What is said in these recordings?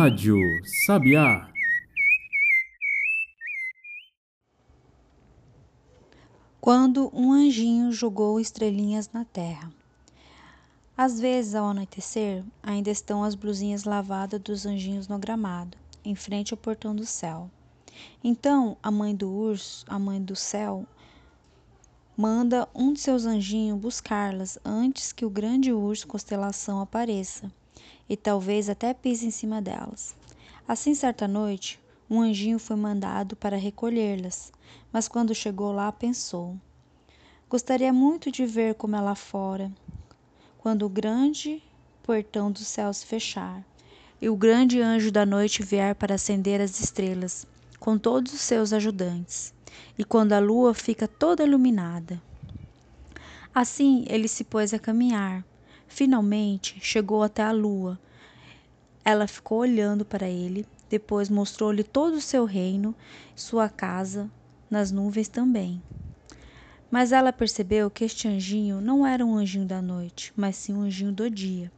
Rádio Sabiá. Quando um anjinho jogou estrelinhas na terra. Às vezes, ao anoitecer, ainda estão as blusinhas lavadas dos anjinhos no gramado, em frente ao portão do céu. Então, a mãe do urso, a mãe do céu, manda um de seus anjinhos buscá-las antes que o grande urso constelação apareça, e talvez até pise em cima delas. Assim, certa noite, um anjinho foi mandado para recolhê-las, mas quando chegou lá pensou: Gostaria muito de ver como é lá fora, quando o grande portão do céu se fechar e o grande anjo da noite vier para acender as estrelas com todos os seus ajudantes, e quando a lua fica toda iluminada. Assim ele se pôs a caminhar. Finalmente chegou até a lua. Ela ficou olhando para ele, depois mostrou-lhe todo o seu reino, sua casa, nas nuvens também. Mas ela percebeu que este anjinho não era um anjinho da noite, mas sim um anjinho do dia.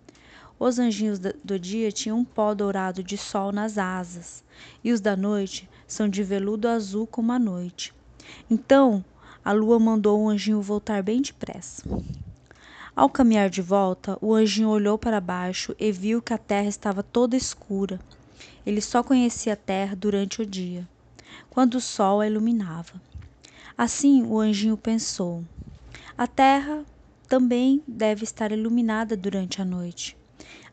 Os anjinhos do dia tinham um pó dourado de sol nas asas, e os da noite são de veludo azul como a noite. Então a lua mandou o anjinho voltar bem depressa. Ao caminhar de volta, o anjinho olhou para baixo e viu que a terra estava toda escura. Ele só conhecia a terra durante o dia, quando o sol a iluminava. Assim o anjinho pensou: a terra também deve estar iluminada durante a noite.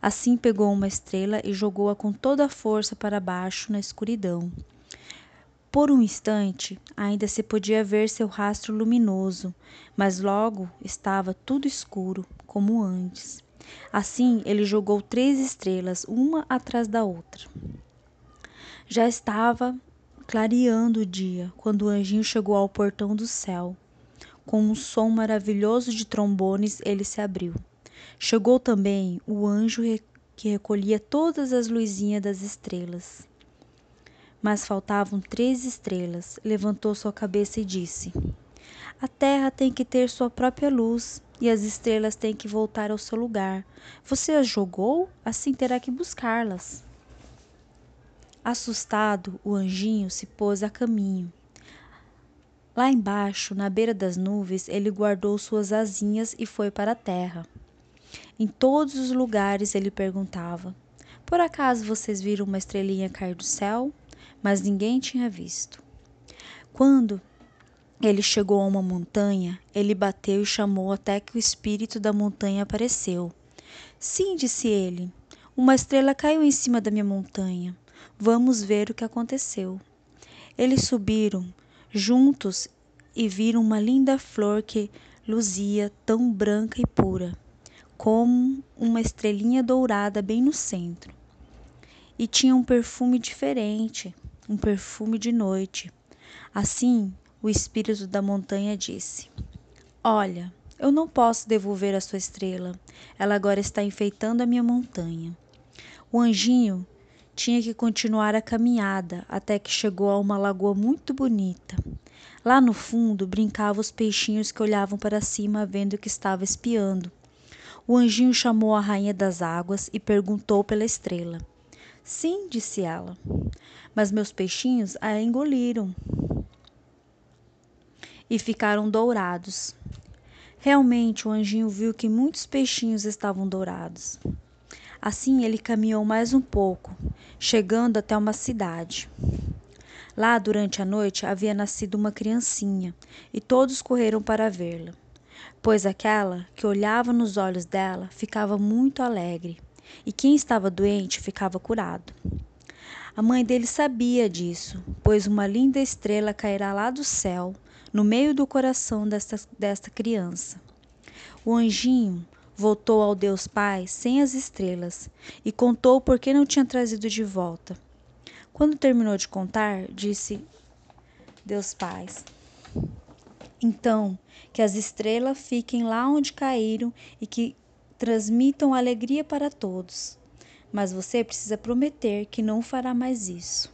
Assim pegou uma estrela e jogou-a com toda a força para baixo na escuridão. Por um instante ainda se podia ver seu rastro luminoso, mas logo estava tudo escuro, como antes. Assim ele jogou três estrelas, uma atrás da outra. Já estava clareando o dia, quando o anjinho chegou ao portão do céu. Com um som maravilhoso de trombones, ele se abriu. Chegou também o anjo que recolhia todas as luzinhas das estrelas. Mas faltavam três estrelas. Levantou sua cabeça e disse: A terra tem que ter sua própria luz e as estrelas têm que voltar ao seu lugar. Você as jogou, assim terá que buscá-las. Assustado, o anjinho se pôs a caminho. Lá embaixo, na beira das nuvens, ele guardou suas asinhas e foi para a terra. Em todos os lugares ele perguntava: Por acaso vocês viram uma estrelinha cair do céu? Mas ninguém tinha visto. Quando ele chegou a uma montanha, ele bateu e chamou até que o espírito da montanha apareceu. Sim, disse ele, uma estrela caiu em cima da minha montanha. Vamos ver o que aconteceu. Eles subiram juntos e viram uma linda flor que luzia tão branca e pura, como uma estrelinha dourada bem no centro. E tinha um perfume diferente, um perfume de noite. Assim, o espírito da montanha disse: Olha, eu não posso devolver a sua estrela. Ela agora está enfeitando a minha montanha. O anjinho tinha que continuar a caminhada até que chegou a uma lagoa muito bonita. Lá no fundo brincavam os peixinhos que olhavam para cima vendo que estava espiando. O anjinho chamou a rainha das águas e perguntou pela estrela. Sim, disse ela, mas meus peixinhos a engoliram e ficaram dourados. Realmente o anjinho viu que muitos peixinhos estavam dourados. Assim ele caminhou mais um pouco, chegando até uma cidade. Lá, durante a noite, havia nascido uma criancinha, e todos correram para vê-la, pois aquela que olhava nos olhos dela ficava muito alegre, e quem estava doente ficava curado. A mãe dele sabia disso, pois uma linda estrela cairá lá do céu, no meio do coração desta, desta criança. O anjinho voltou ao Deus Pai sem as estrelas e contou por que não tinha trazido de volta. Quando terminou de contar, disse Deus Pai: Então, que as estrelas fiquem lá onde caíram e que transmitam alegria para todos. Mas você precisa prometer que não fará mais isso.